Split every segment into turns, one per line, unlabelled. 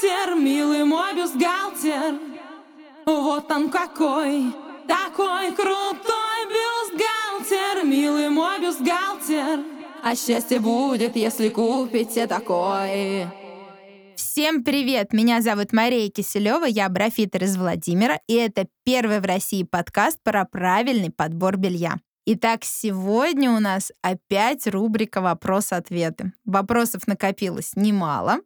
бюстгальтер, милый мой бюстгальтер. Вот он какой, такой крутой бюстгальтер, милый мой бюстгальтер. А счастье будет, если купите такой.
Всем привет! Меня зовут Мария Киселева, я брофитер из Владимира, и это первый в России подкаст про правильный подбор белья. Итак, сегодня у нас опять рубрика «Вопрос-ответы». Вопросов накопилось немало,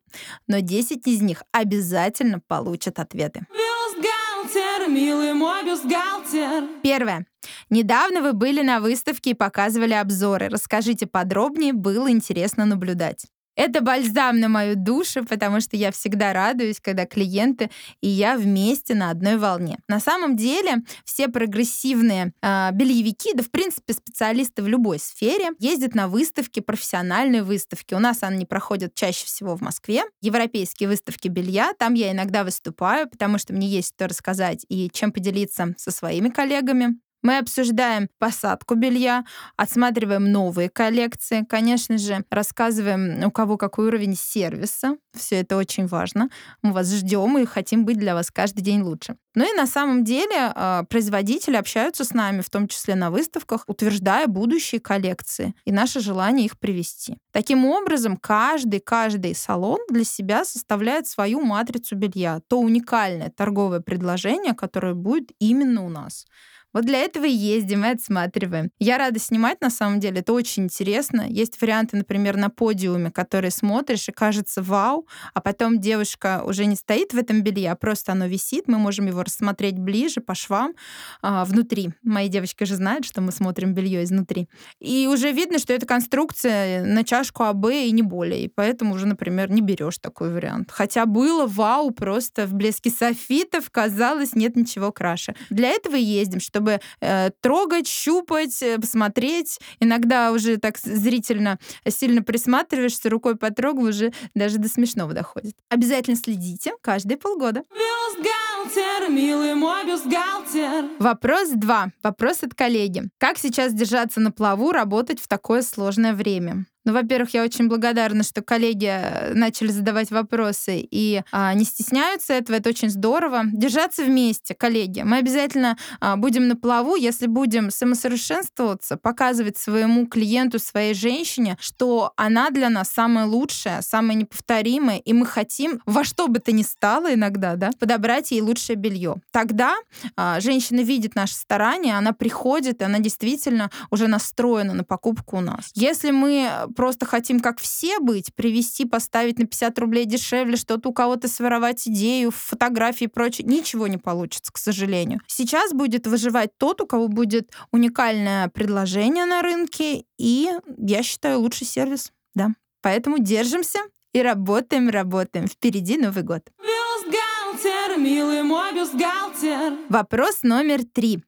но 10 из них обязательно получат ответы.
Бюстгальтер, милый мой бюстгальтер.
Первое. Недавно вы были на выставке и показывали обзоры. Расскажите подробнее, было интересно наблюдать. Это бальзам на мою душу, потому что я всегда радуюсь, когда клиенты и я вместе на одной волне. На самом деле все прогрессивные э, бельевики, да в принципе специалисты в любой сфере, ездят на выставки, профессиональные выставки. У нас они проходят чаще всего в Москве. Европейские выставки белья, там я иногда выступаю, потому что мне есть что рассказать и чем поделиться со своими коллегами. Мы обсуждаем посадку белья, отсматриваем новые коллекции, конечно же, рассказываем, у кого какой уровень сервиса. Все это очень важно. Мы вас ждем и хотим быть для вас каждый день лучше. Ну и на самом деле а, производители общаются с нами, в том числе на выставках, утверждая будущие коллекции и наше желание их привести. Таким образом, каждый, каждый салон для себя составляет свою матрицу белья, то уникальное торговое предложение, которое будет именно у нас. Вот для этого и ездим и отсматриваем. Я рада снимать, на самом деле, это очень интересно. Есть варианты, например, на подиуме, которые смотришь и кажется вау, а потом девушка уже не стоит в этом белье, а просто оно висит, мы можем его рассмотреть ближе по швам а, внутри. Мои девочки же знают, что мы смотрим белье изнутри. И уже видно, что это конструкция на чашку АБ и не более. И поэтому уже, например, не берешь такой вариант. Хотя было вау, просто в блеске софитов казалось нет ничего краше. Для этого и ездим, чтобы чтобы э, трогать, щупать, э, посмотреть. Иногда уже так зрительно сильно присматриваешься, рукой потрогал, уже даже до смешного доходит. Обязательно следите каждые полгода.
Бюстгальтер, милый мой бюстгальтер.
Вопрос два. Вопрос от коллеги. Как сейчас держаться на плаву, работать в такое сложное время? Ну, во-первых, я очень благодарна, что коллеги э, начали задавать вопросы и а, не стесняются этого. Это очень здорово. Держаться вместе, коллеги. Мы обязательно а, будем на плаву, если будем самосовершенствоваться, показывать своему клиенту, своей женщине, что она для нас самая лучшая, самая неповторимая, и мы хотим во что бы то ни стало иногда, да, подобрать ей лучшее белье. Тогда а, женщина видит наши старания, она приходит, и она действительно уже настроена на покупку у нас. Если мы просто хотим как все быть, привести, поставить на 50 рублей дешевле, что-то у кого-то своровать идею, фотографии и прочее, ничего не получится, к сожалению. Сейчас будет выживать тот, у кого будет уникальное предложение на рынке и, я считаю, лучший сервис. Да. Поэтому держимся и работаем, работаем. Впереди Новый год.
Бюстгальтер, милый мой бюстгальтер.
Вопрос номер три.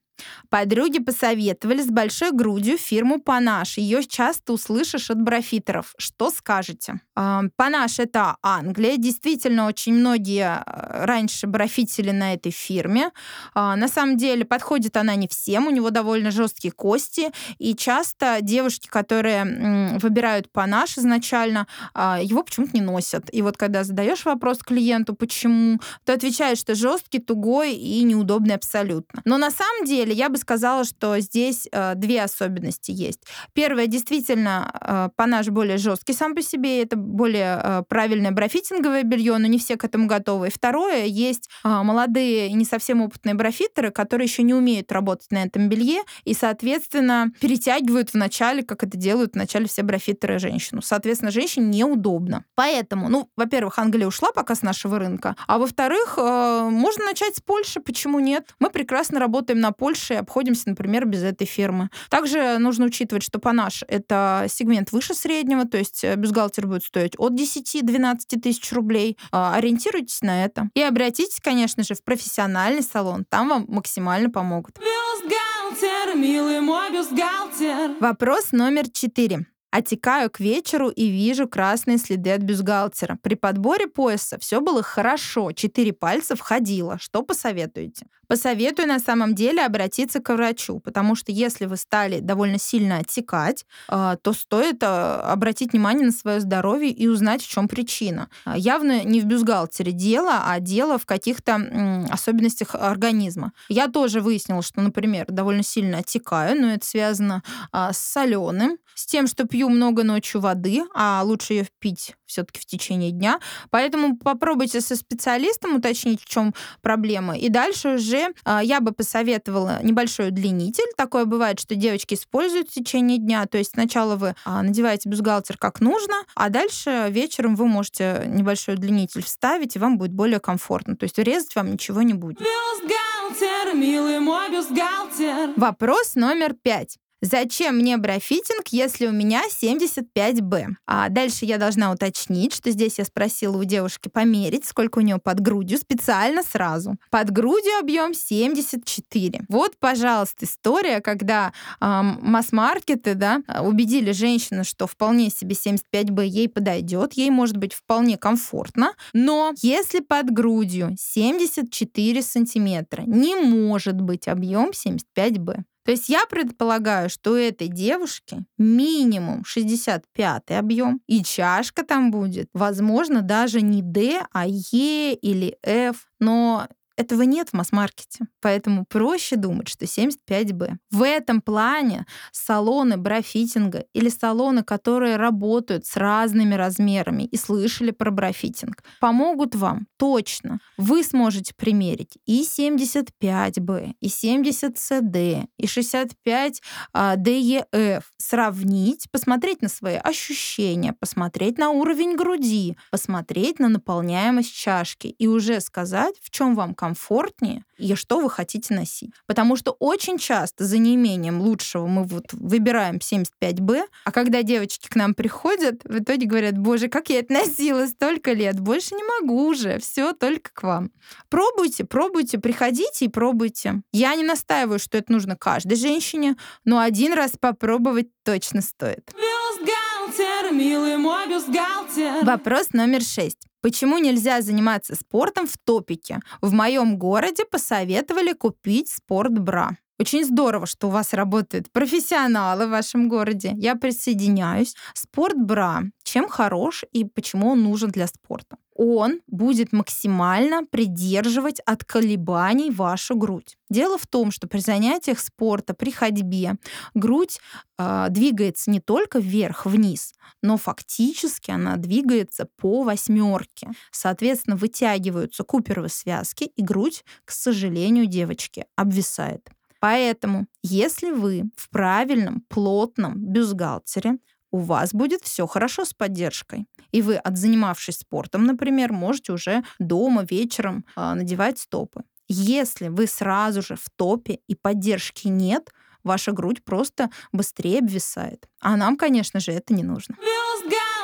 Подруги посоветовали с большой грудью фирму Панаш. Ее часто услышишь от брофитеров. Что скажете? Панаш — это Англия. Действительно, очень многие э, раньше брофитили на этой фирме. А, на самом деле, подходит она не всем. У него довольно жесткие кости. И часто девушки, которые выбирают Панаш изначально, а, его почему-то не носят. И вот когда задаешь вопрос клиенту, почему, то отвечает, что жесткий, тугой и неудобный абсолютно. Но на самом деле деле я бы сказала, что здесь э, две особенности есть. Первое, действительно, э, панаж более жесткий сам по себе, это более э, правильное брофитинговое белье, но не все к этому готовы. И второе, есть э, молодые и не совсем опытные брофитеры, которые еще не умеют работать на этом белье и, соответственно, перетягивают в начале, как это делают в начале все брофитеры женщину. Соответственно, женщине неудобно. Поэтому, ну, во-первых, Англия ушла пока с нашего рынка, а во-вторых, э, можно начать с Польши, почему нет? Мы прекрасно работаем на Польше больше и обходимся, например, без этой фирмы. Также нужно учитывать, что Панаш — это сегмент выше среднего, то есть э, бюстгальтер будет стоить от 10-12 тысяч рублей. А, ориентируйтесь на это. И обратитесь, конечно же, в профессиональный салон. Там вам максимально помогут.
Бюстгальтер, милый мой бюстгальтер.
Вопрос номер четыре. Отекаю к вечеру и вижу красные следы от бюстгальтера. При подборе пояса все было хорошо, четыре пальца входило. Что посоветуете? Посоветую на самом деле обратиться к врачу, потому что если вы стали довольно сильно отекать, а, то стоит а, обратить внимание на свое здоровье и узнать, в чем причина. А, явно не в бюстгальтере дело, а дело в каких-то особенностях организма. Я тоже выяснила, что, например, довольно сильно отекаю, но это связано с соленым, с тем, что пью много ночью воды, а лучше ее пить все-таки в течение дня. Поэтому попробуйте со специалистом уточнить, в чем проблема. И дальше уже а, я бы посоветовала небольшой удлинитель. Такое бывает, что девочки используют в течение дня. То есть сначала вы а, надеваете бюстгальтер как нужно, а дальше вечером вы можете небольшой удлинитель вставить, и вам будет более комфортно. То есть резать вам ничего не будет.
Бюстгальтер, милый мой бюстгальтер.
Вопрос номер пять. Зачем мне брофитинг, если у меня 75Б? А дальше я должна уточнить, что здесь я спросила у девушки померить, сколько у нее под грудью, специально сразу. Под грудью объем 74. Вот, пожалуйста, история, когда э, масс-маркеты да, убедили женщину, что вполне себе 75Б ей подойдет, ей может быть вполне комфортно, но если под грудью 74 сантиметра, не может быть объем 75Б. То есть я предполагаю, что у этой девушки минимум 65 объем, и чашка там будет, возможно, даже не D, а E или F. Но этого нет в масс-маркете, поэтому проще думать, что 75Б. В этом плане салоны брофитинга или салоны, которые работают с разными размерами и слышали про брофитинг, помогут вам точно. Вы сможете примерить и 75Б, и 70CD, и 65DEF, а, сравнить, посмотреть на свои ощущения, посмотреть на уровень груди, посмотреть на наполняемость чашки и уже сказать, в чем вам комфортно комфортнее и что вы хотите носить. Потому что очень часто за неимением лучшего мы вот выбираем 75Б, а когда девочки к нам приходят, в итоге говорят, боже, как я это носила столько лет, больше не могу уже, все только к вам. Пробуйте, пробуйте, приходите и пробуйте. Я не настаиваю, что это нужно каждой женщине, но один раз попробовать точно стоит.
Бюстгальтер, милый мой бюстгальтер.
Вопрос номер шесть. Почему нельзя заниматься спортом в топике? В моем городе посоветовали купить спортбра. Очень здорово, что у вас работают профессионалы в вашем городе. Я присоединяюсь. Спортбра. Чем хорош и почему он нужен для спорта? он будет максимально придерживать от колебаний вашу грудь. Дело в том, что при занятиях спорта, при ходьбе грудь э, двигается не только вверх-вниз, но фактически она двигается по восьмерке. Соответственно, вытягиваются куперовые связки, и грудь, к сожалению, девочки, обвисает. Поэтому, если вы в правильном, плотном бюстгальтере, у вас будет все хорошо с поддержкой. И вы, отзанимавшись спортом, например, можете уже дома вечером э, надевать стопы. Если вы сразу же в топе и поддержки нет, ваша грудь просто быстрее обвисает. А нам, конечно же, это не нужно.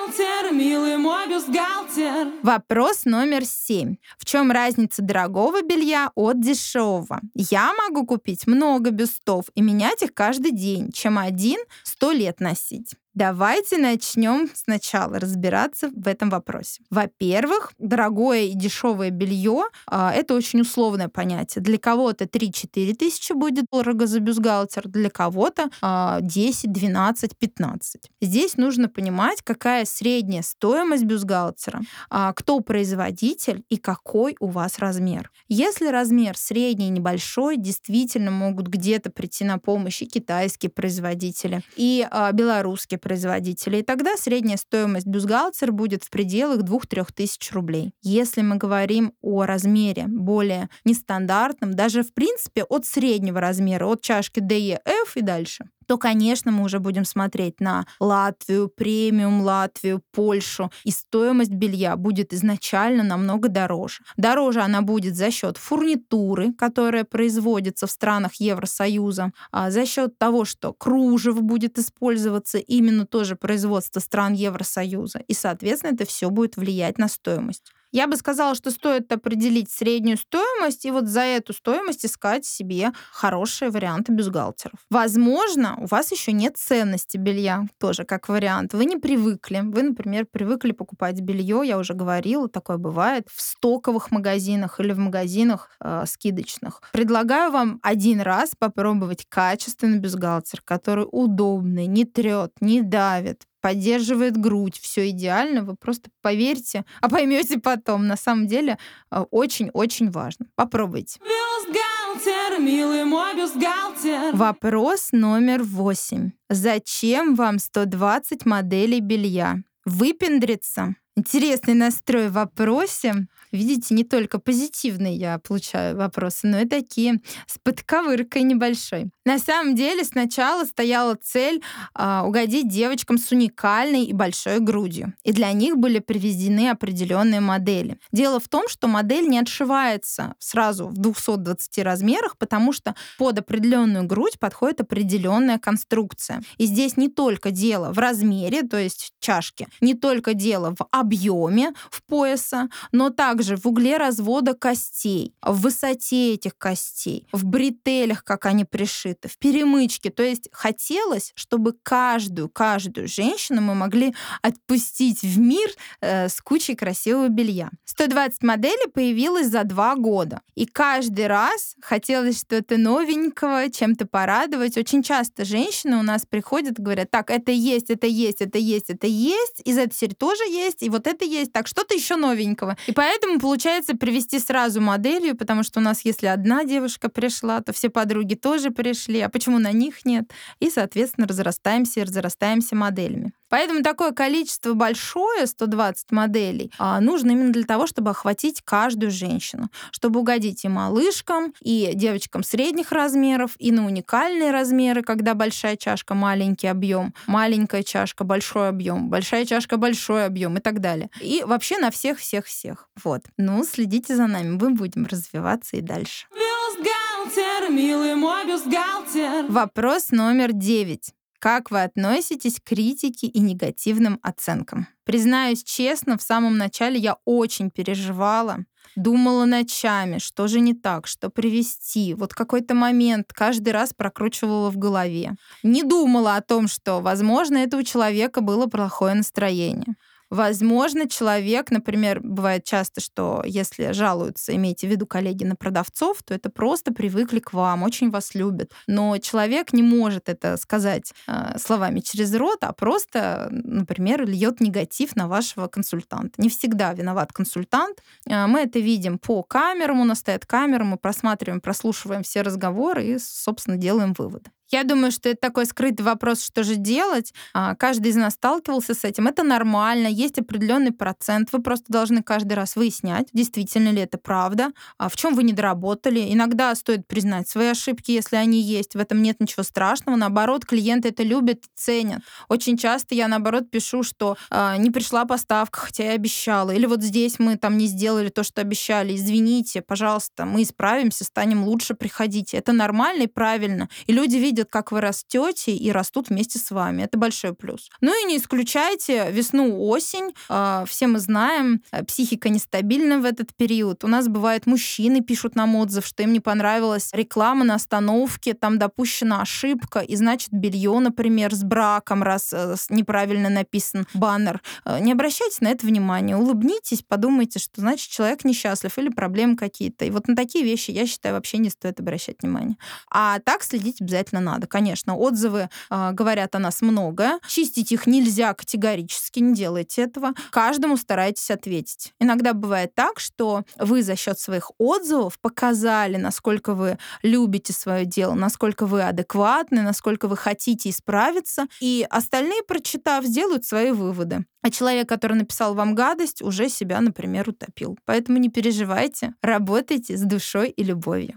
Бюстгальтер, милый мой бюстгальтер.
Вопрос номер семь. В чем разница дорогого белья от дешевого? Я могу купить много бюстов и менять их каждый день, чем один сто лет носить. Давайте начнем сначала разбираться в этом вопросе. Во-первых, дорогое и дешевое белье а, это очень условное понятие. Для кого-то 3-4 тысячи будет дорого за бюстгальтер, для кого-то а, 10, 12, 15. Здесь нужно понимать, какая средняя стоимость бюстгальтера, а, кто производитель и какой у вас размер. Если размер средний небольшой, действительно могут где-то прийти на помощь и китайские производители, и а, белорусские производителя, и тогда средняя стоимость бюстгальтера будет в пределах 2-3 тысяч рублей. Если мы говорим о размере более нестандартном, даже в принципе от среднего размера, от чашки DEF и дальше, то, конечно, мы уже будем смотреть на Латвию, премиум Латвию, Польшу, и стоимость белья будет изначально намного дороже. Дороже она будет за счет фурнитуры, которая производится в странах Евросоюза, а за счет того, что кружев будет использоваться именно тоже производство стран Евросоюза, и, соответственно, это все будет влиять на стоимость. Я бы сказала, что стоит определить среднюю стоимость и вот за эту стоимость искать себе хорошие варианты бюстгальтеров. Возможно, у вас еще нет ценности белья, тоже как вариант. Вы не привыкли. Вы, например, привыкли покупать белье, я уже говорила, такое бывает, в стоковых магазинах или в магазинах э, скидочных. Предлагаю вам один раз попробовать качественный бюстгальтер, который удобный, не трет, не давит, поддерживает грудь, все идеально, вы просто поверьте, а поймете потом. На самом деле э, очень-очень важно. Попробуйте.
Бюстгальтер, милый мой бюстгальтер.
Вопрос номер восемь. Зачем вам 120 моделей белья? Выпендриться? Интересный настрой в вопросе. Видите, не только позитивные я получаю вопросы, но и такие с подковыркой небольшой. На самом деле сначала стояла цель э, угодить девочкам с уникальной и большой грудью. И для них были привезены определенные модели. Дело в том, что модель не отшивается сразу в 220 размерах, потому что под определенную грудь подходит определенная конструкция. И здесь не только дело в размере, то есть чашки, не только дело в объеме в пояса, но также в угле развода костей, в высоте этих костей, в бретелях, как они пришиты, в перемычке. То есть хотелось, чтобы каждую, каждую женщину мы могли отпустить в мир э, с кучей красивого белья. 120 моделей появилось за два года. И каждый раз хотелось что-то новенького, чем-то порадовать. Очень часто женщины у нас приходят и говорят, так, это есть, это есть, это есть, это есть, из этой серии тоже есть, и вот это есть, так, что-то еще новенького. И поэтому получается привести сразу моделью, потому что у нас, если одна девушка пришла, то все подруги тоже пришли, а почему на них нет? И, соответственно, разрастаемся и разрастаемся моделями. Поэтому такое количество большое, 120 моделей, а, нужно именно для того, чтобы охватить каждую женщину, чтобы угодить и малышкам, и девочкам средних размеров, и на уникальные размеры, когда большая чашка маленький объем, маленькая чашка большой объем, большая чашка большой объем и так далее. И вообще на всех-всех-всех. Вот. Ну, следите за нами, мы будем развиваться и дальше.
Бюстгальтер, милый мой бюстгальтер.
Вопрос номер девять. Как вы относитесь к критике и негативным оценкам? Признаюсь честно, в самом начале я очень переживала, думала ночами, что же не так, что привести. Вот какой-то момент каждый раз прокручивала в голове. Не думала о том, что, возможно, это у человека было плохое настроение. Возможно, человек, например, бывает часто, что если жалуются, имейте в виду коллеги на продавцов, то это просто привыкли к вам, очень вас любят. Но человек не может это сказать э, словами через рот, а просто, например, льет негатив на вашего консультанта. Не всегда виноват консультант. Э, мы это видим по камерам, у нас стоят камеры, мы просматриваем, прослушиваем все разговоры и, собственно, делаем выводы. Я думаю, что это такой скрытый вопрос, что же делать. А, каждый из нас сталкивался с этим. Это нормально, есть определенный процент. Вы просто должны каждый раз выяснять, действительно ли это правда, а в чем вы не доработали. Иногда стоит признать свои ошибки, если они есть. В этом нет ничего страшного. Наоборот, клиенты это любят, ценят. Очень часто я, наоборот, пишу, что э, не пришла поставка, хотя я обещала. Или вот здесь мы там не сделали то, что обещали. Извините, пожалуйста, мы исправимся, станем лучше, приходите. Это нормально и правильно. И люди видят, видят, как вы растете и растут вместе с вами. Это большой плюс. Ну и не исключайте весну, осень. А, все мы знаем, э, психика нестабильна в этот период. У нас бывает мужчины пишут нам отзыв, что им не понравилась реклама на остановке, там допущена ошибка, и значит белье, например, с браком, раз э, неправильно написан баннер. Э, не обращайте на это внимания, улыбнитесь, подумайте, что значит человек несчастлив или проблемы какие-то. И вот на такие вещи, я считаю, вообще не стоит обращать внимание. А так следить обязательно надо надо, конечно. Отзывы э, говорят о нас много. Чистить их нельзя категорически, не делайте этого. Каждому старайтесь ответить. Иногда бывает так, что вы за счет своих отзывов показали, насколько вы любите свое дело, насколько вы адекватны, насколько вы хотите исправиться, и остальные, прочитав, сделают свои выводы. А человек, который написал вам гадость, уже себя, например, утопил. Поэтому не переживайте, работайте с душой и любовью.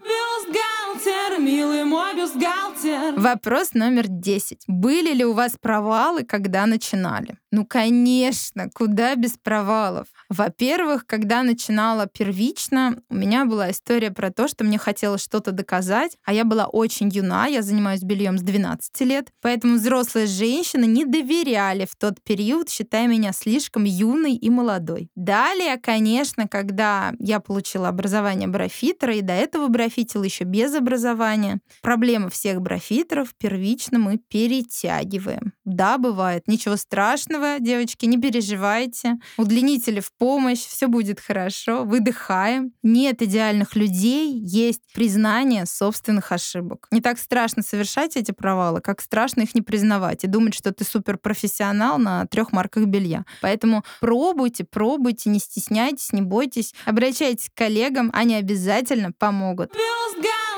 Милый мой бюстгальтер.
Вопрос номер 10. Были ли у вас провалы, когда начинали? Ну, конечно, куда без провалов. Во-первых, когда начинала первично, у меня была история про то, что мне хотелось что-то доказать, а я была очень юна, я занимаюсь бельем с 12 лет, поэтому взрослые женщины не доверяли в тот период, считая меня слишком юной и молодой. Далее, конечно, когда я получила образование брофитера, и до этого брофитила еще без образования, проблема всех брофитеров первично мы перетягиваем. Да, бывает. Ничего страшного, девочки, не переживайте. Удлинители в помощь, все будет хорошо. Выдыхаем. Нет идеальных людей, есть признание собственных ошибок. Не так страшно совершать эти провалы, как страшно их не признавать и думать, что ты суперпрофессионал на трех марках белья. Поэтому пробуйте, пробуйте, не стесняйтесь, не бойтесь. Обращайтесь к коллегам, они обязательно помогут.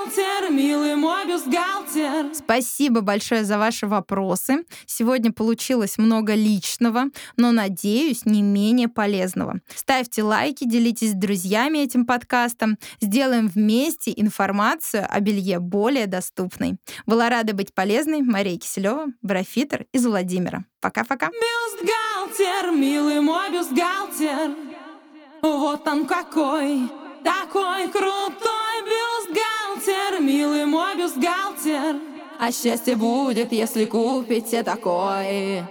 Бюстгальтер, милый мой бюстгальтер.
Спасибо большое за ваши вопросы. Сегодня получилось много личного, но, надеюсь, не менее полезного. Ставьте лайки, делитесь с друзьями этим подкастом. Сделаем вместе информацию о белье более доступной. Была рада быть полезной. Мария Киселева, брофитер из Владимира. Пока-пока.
Бюстгальтер, милый мой бюстгальтер. Вот он какой, такой крутой бюстгальтер, милый мой бюстгальтер. А счастье будет, если купите такой.